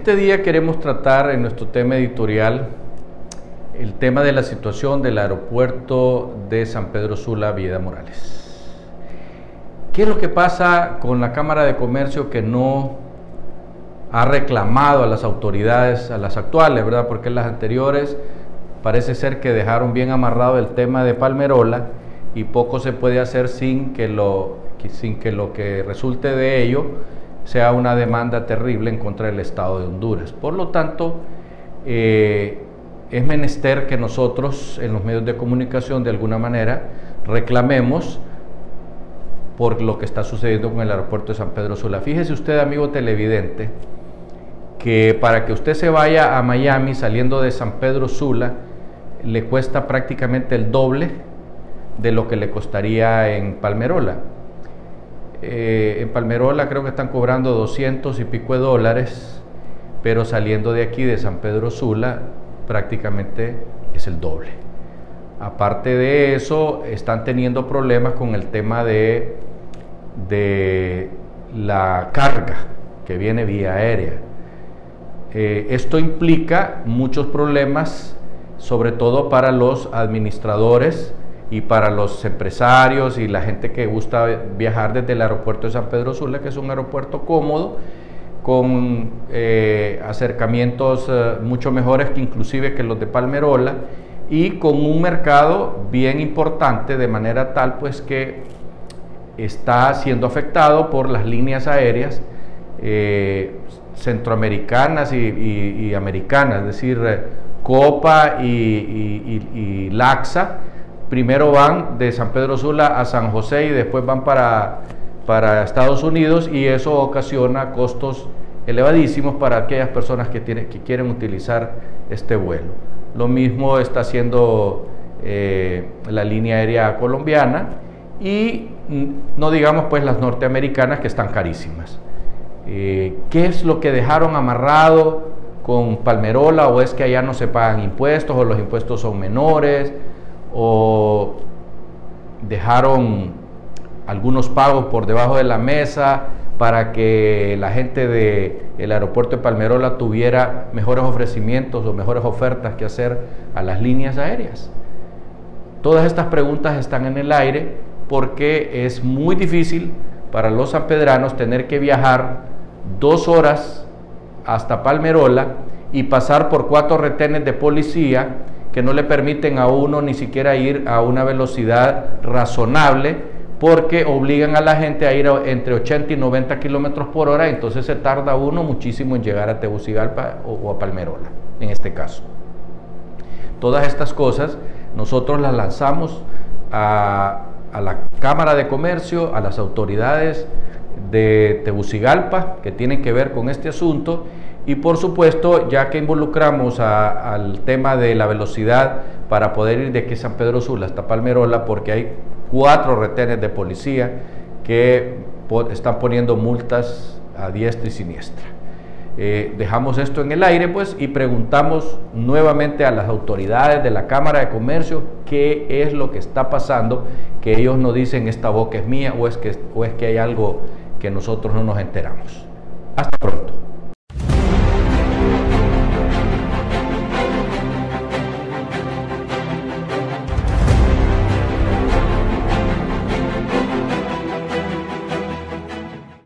Este día queremos tratar en nuestro tema editorial el tema de la situación del aeropuerto de San Pedro Sula, Villa Morales. ¿Qué es lo que pasa con la Cámara de Comercio que no ha reclamado a las autoridades, a las actuales, ¿verdad? Porque las anteriores parece ser que dejaron bien amarrado el tema de Palmerola y poco se puede hacer sin que lo, sin que, lo que resulte de ello sea una demanda terrible en contra del Estado de Honduras. Por lo tanto, eh, es menester que nosotros en los medios de comunicación de alguna manera reclamemos por lo que está sucediendo con el aeropuerto de San Pedro Sula. Fíjese usted, amigo televidente, que para que usted se vaya a Miami saliendo de San Pedro Sula, le cuesta prácticamente el doble de lo que le costaría en Palmerola. Eh, en Palmerola creo que están cobrando 200 y pico de dólares, pero saliendo de aquí, de San Pedro Sula, prácticamente es el doble. Aparte de eso, están teniendo problemas con el tema de, de la carga que viene vía aérea. Eh, esto implica muchos problemas, sobre todo para los administradores y para los empresarios y la gente que gusta viajar desde el aeropuerto de San Pedro Sula, que es un aeropuerto cómodo, con eh, acercamientos eh, mucho mejores que inclusive que los de Palmerola y con un mercado bien importante de manera tal pues que está siendo afectado por las líneas aéreas eh, centroamericanas y, americanas, es decir, Copa y, y Laxa, primero van de San Pedro Sula a San José y después van para, para Estados Unidos y eso ocasiona costos elevadísimos para aquellas personas que, que quieren utilizar este vuelo. Lo mismo está haciendo eh, la línea aérea colombiana y mm, no digamos pues las norteamericanas que están carísimas. Eh, ¿Qué es lo que dejaron amarrado con Palmerola o es que allá no se pagan impuestos o los impuestos son menores? O dejaron algunos pagos por debajo de la mesa para que la gente del aeropuerto de Palmerola tuviera mejores ofrecimientos o mejores ofertas que hacer a las líneas aéreas. Todas estas preguntas están en el aire porque es muy difícil para los sanpedranos tener que viajar dos horas hasta Palmerola y pasar por cuatro retenes de policía que no le permiten a uno ni siquiera ir a una velocidad razonable porque obligan a la gente a ir entre 80 y 90 kilómetros por hora, entonces se tarda uno muchísimo en llegar a Tegucigalpa o, a Palmerola, en este caso. Todas estas cosas nosotros las lanzamos a, a la Cámara de Comercio, a las autoridades de Tegucigalpa que tienen que ver con este asunto y por supuesto, ya que involucramos al tema de la velocidad para poder ir de aquí San Pedro Sula hasta Palmerola, porque hay cuatro retenes de policía que están poniendo multas a diestra y siniestra. Eh, dejamos esto en el aire pues y preguntamos nuevamente a las autoridades de la Cámara de Comercio qué es lo que está pasando, que ellos nos dicen esta boca es mía o es que, o es que hay algo que nosotros no nos enteramos. Hasta pronto.